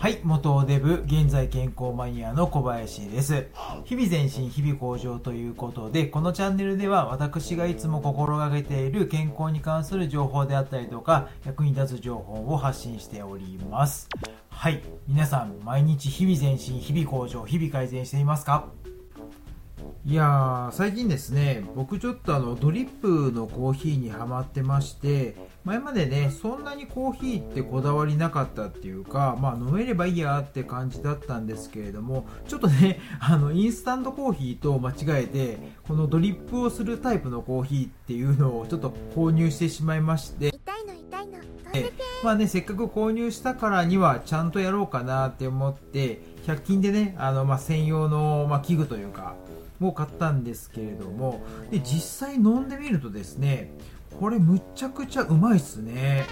はい、元デブ、現在健康マニアの小林です。日々前進、日々向上ということで、このチャンネルでは私がいつも心がけている健康に関する情報であったりとか、役に立つ情報を発信しております。はい、皆さん、毎日日々前進、日々向上、日々改善していますか？いやー、最近ですね、僕ちょっとあの、ドリップのコーヒーにハマってまして、前までね、そんなにコーヒーってこだわりなかったっていうか、まあ飲めればいいやって感じだったんですけれども、ちょっとね、あの、インスタントコーヒーと間違えて、このドリップをするタイプのコーヒーっていうのをちょっと購入してしまいまして、痛いの痛いの。まあね、せっかく購入したからにはちゃんとやろうかなって思って、100均でね、あの、まあ、専用の、まあ、器具というか、を買ったんですけれどもで実際飲んでみるとですねこれむちゃくちゃうまいっすね。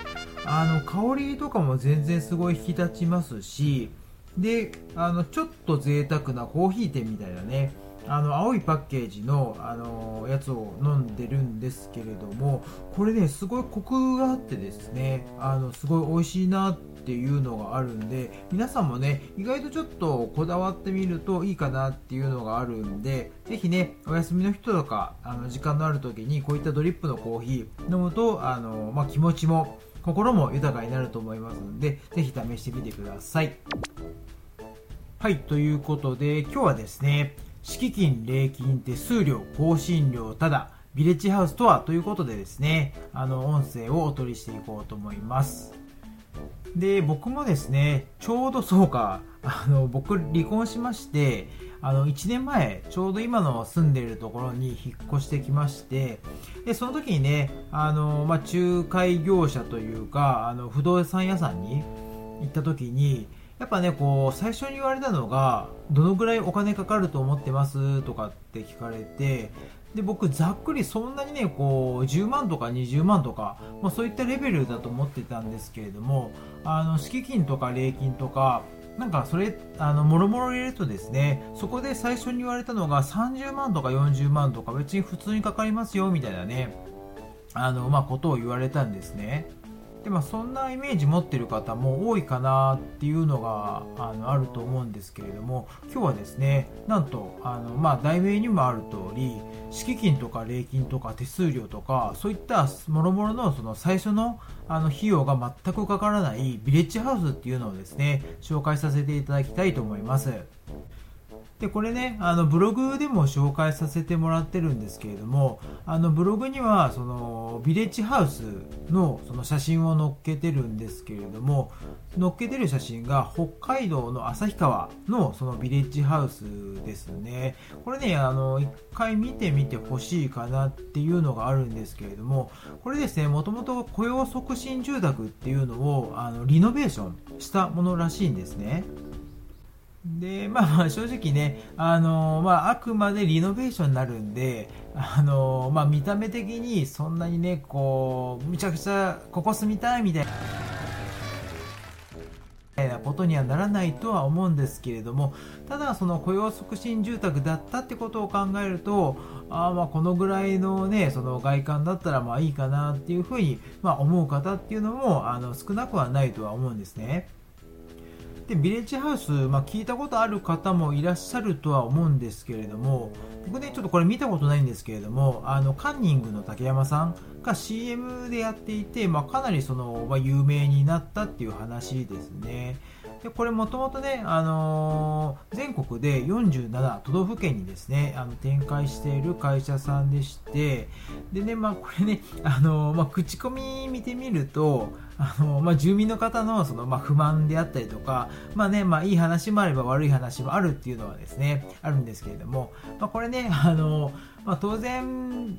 あの香りとかも全然すごい引き立ちますしであのちょっと贅沢なコーヒー店みたいなねあの青いパッケージの、あのやつを飲んでるんですけれどもこれねすごいコクがあってですねあのすごい美味しいなっていうのがあるんで皆さんもね意外とちょっとこだわってみるといいかなっていうのがあるんでぜひねお休みの人とかあの時間のある時にこういったドリップのコーヒー飲むとあの、まあ、気持ちも心も豊かになると思いますのでぜひ試してみてくださいはいということで今日はですね敷金、礼金、手数料、更新料、ただ、ビレッジハウスとはということでですね、あの、音声をお取りしていこうと思います。で、僕もですね、ちょうどそうか、あの、僕離婚しまして、あの、1年前、ちょうど今の住んでいるところに引っ越してきまして、で、その時にね、あの、まあ、仲介業者というか、あの、不動産屋さんに行った時に、やっぱね、こう、最初に言われたのが、どのぐらいお金かかると思ってますとかって聞かれて、で、僕、ざっくりそんなにね、こう、10万とか20万とか、まあ、そういったレベルだと思ってたんですけれども、あの、敷金とか礼金とか、なんかそれ、あの、もろもろ入れるとですね、そこで最初に言われたのが30万とか40万とか別に普通にかかりますよ、みたいなね、あの、まあ、ことを言われたんですね。でまあ、そんなイメージ持ってる方も多いかなっていうのがあのあると思うんですけれども今日はですねなんとあの、まあ、題名にもある通り敷金とか礼金とか手数料とかそういったもろもろのその最初のあの費用が全くかからないビレッジハウスっていうのをですね紹介させていただきたいと思います。で、これね、あの、ブログでも紹介させてもらってるんですけれども、あの、ブログには、その、ビレッジハウスの、その写真を載っけてるんですけれども、載っけてる写真が、北海道の旭川の、そのビレッジハウスですね。これね、あの、一回見てみてほしいかなっていうのがあるんですけれども、これですね、もともと雇用促進住宅っていうのを、あの、リノベーションしたものらしいんですね。で、まあまあ正直ね、あのまああくまでリノベーションになるんで、あのまあ見た目的にそんなにね、こう、むちゃくちゃここ住みたいみたいな。なことにはならないとは思うんですけれどもただその雇用促進住宅だったってことを考えるとあまこのぐらいのねその外観だったらまあいいかなっていうふうにま思う方っていうのもあの少なくはないとは思うんですね。でビレッジハウス、まあ、聞いたことある方もいらっしゃるとは思うんですけれども僕ねちょっとこれ見たことないんですけれどもあのカンニングの竹山さんが CM でやっていて、まあ、かなりその、まあ、有名になったっていう話ですね。でこれもともとね、あのー、全国で47都道府県にですねあの展開している会社さんでしてでね、まあ、これね、あのー、まあ、口コミ見てみるとあの、まあ、住民の方のその、まあ、不満であったりとか、まあね、まあ、いい話もあれば悪い話もあるっていうのはですね、あるんですけれども、まあ、これね、あの、まあ、当然、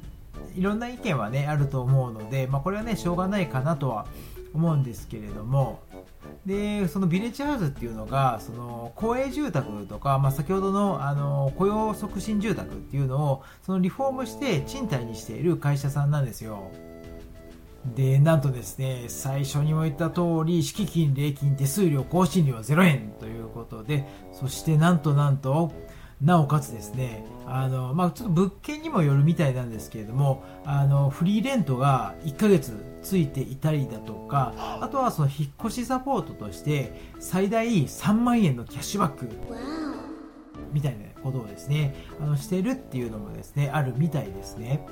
いろんな意見はね、あると思うので、まあ、これはね、しょうがないかなとは思うんですけれども、で、そのビレッジハウスっていうのが、その公営住宅とか、まあ、先ほどのあの雇用促進住宅っていうのを、そのリフォームして賃貸にしている会社さんなんですよ。で、なんとですね、最初にも言った通り、敷金、礼金、手数料、更新料0円ということで、そしてなんとなんと、なおかつですね、あの、まあ、ちょっと物件にもよるみたいなんですけれども、あの、フリーレントが1ヶ月ついていたりだとか、あとはその引っ越しサポートとして、最大3万円のキャッシュバック、みたいなことをですね、あの、してるっていうのもですね、あるみたいですね。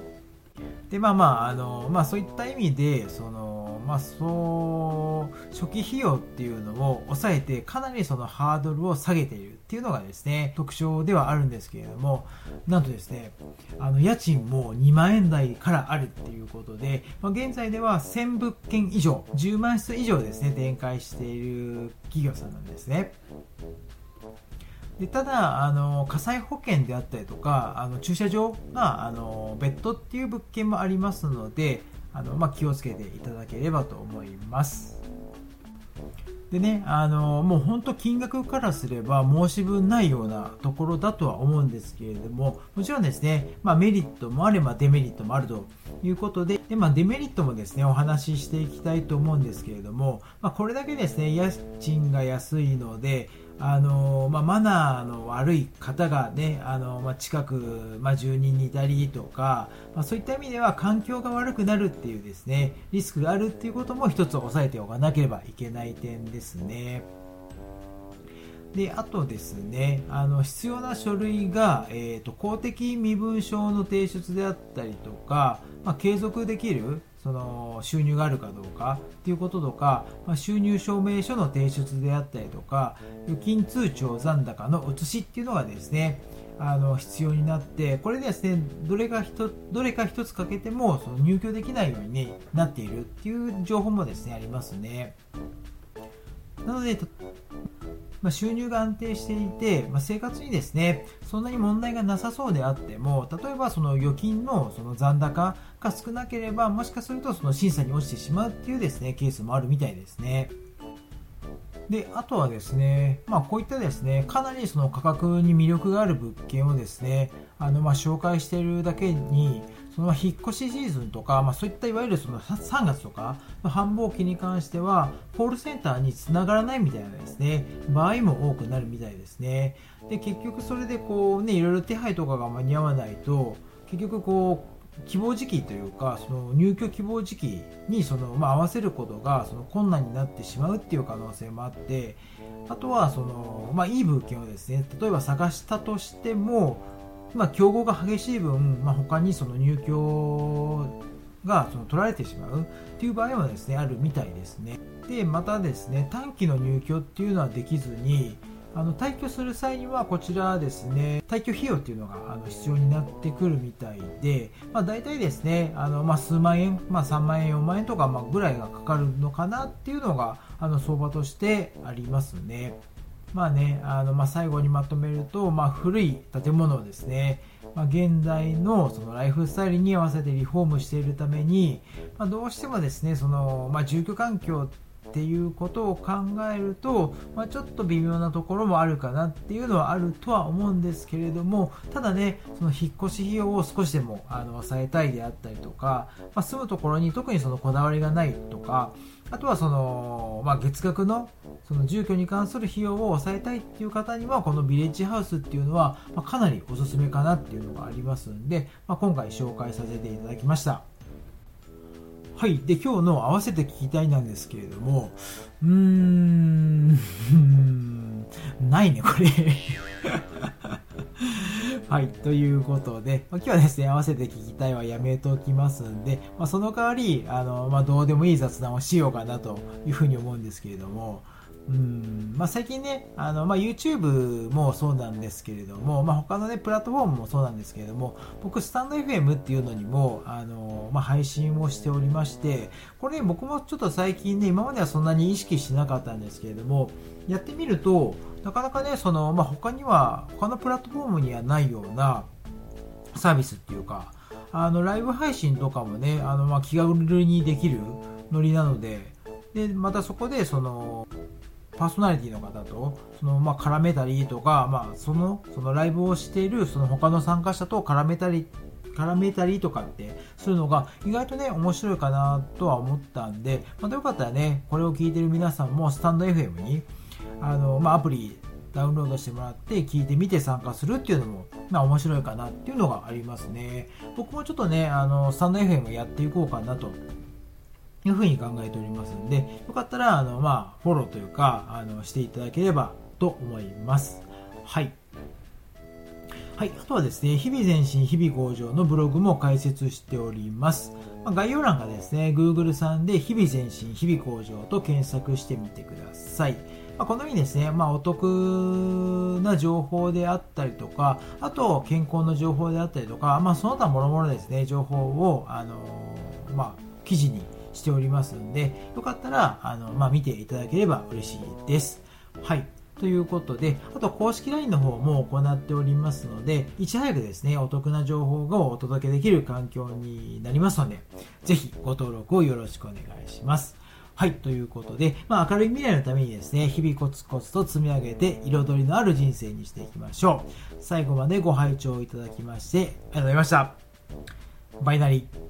で、まあまあ、あの、まあそういった意味で、その、まあそう、初期費用っていうのを抑えて、かなりそのハードルを下げているっていうのがですね、特徴ではあるんですけれども、なんとですね、あの、家賃も2万円台からあるっていうことで、まあ、現在では1000物件以上、10万室以上ですね、展開している企業さんなんですね。でただあの火災保険であったりとかあの駐車場があの別途っていう物件もありますのであの、まあ、気をつけていただければと思います。でねあのもう本当金額からすれば申し分ないようなところだとは思うんですけれどももちろんですね、まあ、メリットもあればデメリットもあるということでで、まあ、デメリットもですねお話ししていきたいと思うんですけれども、まあ、これだけですね家賃が安いのであのまあ、マナーの悪い方がね、あのまあ、近く、まあ、住人にいたりとか、まあ、そういった意味では環境が悪くなるっていうですね、リスクがあるっていうことも一つ押さえておかなければいけない点ですね。で、あとですね、あの、必要な書類が、えっ、ー、と、公的身分証の提出であったりとか、まあ、継続できる、その収入があるかどうかっていうこととか、まあ、収入証明書の提出であったりとか預金通帳残高の写しっていうのがですねあの必要になってこれですねどれがどれか1つかけてもその入居できないようになっているっていう情報もですねありますね。なのでまあ、収入が安定していて、まあ、生活にですね、そんなに問題がなさそうであっても、例えばその預金のその残高が少なければ、もしかするとその審査に落ちてしまうっていうですね、ケースもあるみたいですね。で、あとはですね、まあこういったですね、かなりその価格に魅力がある物件をですね、あのま紹介しているだけに、その引っ越しシーズンとか、まあ、そういったいわゆるその3月とか繁忙期に関しては、コールセンターにつながらないみたいなですね、場合も多くなるみたいですね。で、結局それでこうね、いろいろ手配とかが間に合わないと、結局こう、希望時期というか、その入居希望時期にその、まあ、合わせることがその困難になってしまうっていう可能性もあって、あとはその、まあ、いい物件をですね、例えば探したとしても、まあ、競合が激しい分、まあ、他にその入居がその取られてしまうっていう場合もですねあるみたいですねでまたですね短期の入居っていうのはできずにあの退去する際にはこちらですね退去費用っていうのがあの必要になってくるみたいで、まあ、大体ですねあの、まあ、数万円、まあ、3万円4万円とかまあぐらいがかかるのかなっていうのがあの相場としてありますね。まあね、あのまあ、最後にまとめると、まあ、古い建物をですね、まあ、現代のそのライフスタイルに合わせてリフォームしているために、まあ、どうしてもですねその、まあ、住居環境っていうことを考えると、まあ、ちょっと微妙なところもあるかなっていうのはあるとは思うんですけれどもただねその引っ越し費用を少しでもあの抑えたいであったりとか、まあ、住むところに特にそのこだわりがないとかあとはその、まあ、月額のその住居に関する費用を抑えたいっていう方にはこのビレッジハウスっていうのは、まかなりおすすめかなっていうのがありますんで、まあ、今回紹介させていただきました。はい。で、今日の合わせて聞きたいなんですけれども、うーん、ないね、これ はい。ということで、まあ、今日はですね、合わせて聞きたいはやめておきますんで、まあ、その代わり、あの、まあ、どうでもいい雑談をしようかなというふうに思うんですけれども、うん。まあ、最近ね、あのまあ、YouTube もそうなんですけれども、まあ、他のね、プラットフォームもそうなんですけれども、僕、スタンド FM っていうのにも、あのまあ、配信をしておりまして、これ、ね、僕もちょっと最近ね、今まではそんなに意識してなかったんですけれども、やってみると、なかなかね、その、まあ、他には、他のプラットフォームにはないようなサービスっていうか、あの、ライブ配信とかもね、あの、まあ、気軽にできるノリなので、で、またそこで、その、パーソナリティの方と、その、まあ、絡めたりとか、まあ、その、そのライブをしている、その他の参加者と絡めたり、絡めたりとかってするのが意外とね、面白いかなとは思ったんで、またよかったらね、これを聞いてる皆さんもスタンド FM に、あの、まあ、アプリダウンロードしてもらって聞いてみて参加するっていうのも、まあ面白いかなっていうのがありますね。僕もちょっとね、あの、スタンド FM やっていこうかなというふうに考えておりますんで、よかったら、あの、まあ、フォローというか、あの、していただければと思います。はい。はい。あとはですね、日々前進、日々向上のブログも開設しております。まあ、概要欄がですね、Google さんで日々前進、日々向上と検索してみてください。まあ、このようにですね、まあ、お得な情報であったりとか、あと健康の情報であったりとか、まあ、その他もろもろですね、情報を、あのまあ、記事にしておりますんで、よかったら、あの、まあ、見ていただければ嬉しいです。はい。ということで、あと公式 LINE の方も行っておりますので、いち早くですね、お得な情報をお届けできる環境になりますので、ぜひご登録をよろしくお願いします。はい、ということで、まあ、明るい未来のためにですね、日々コツコツと積み上げて、彩りのある人生にしていきましょう。最後までご拝聴いただきまして、ありがとうございました。バイナリー。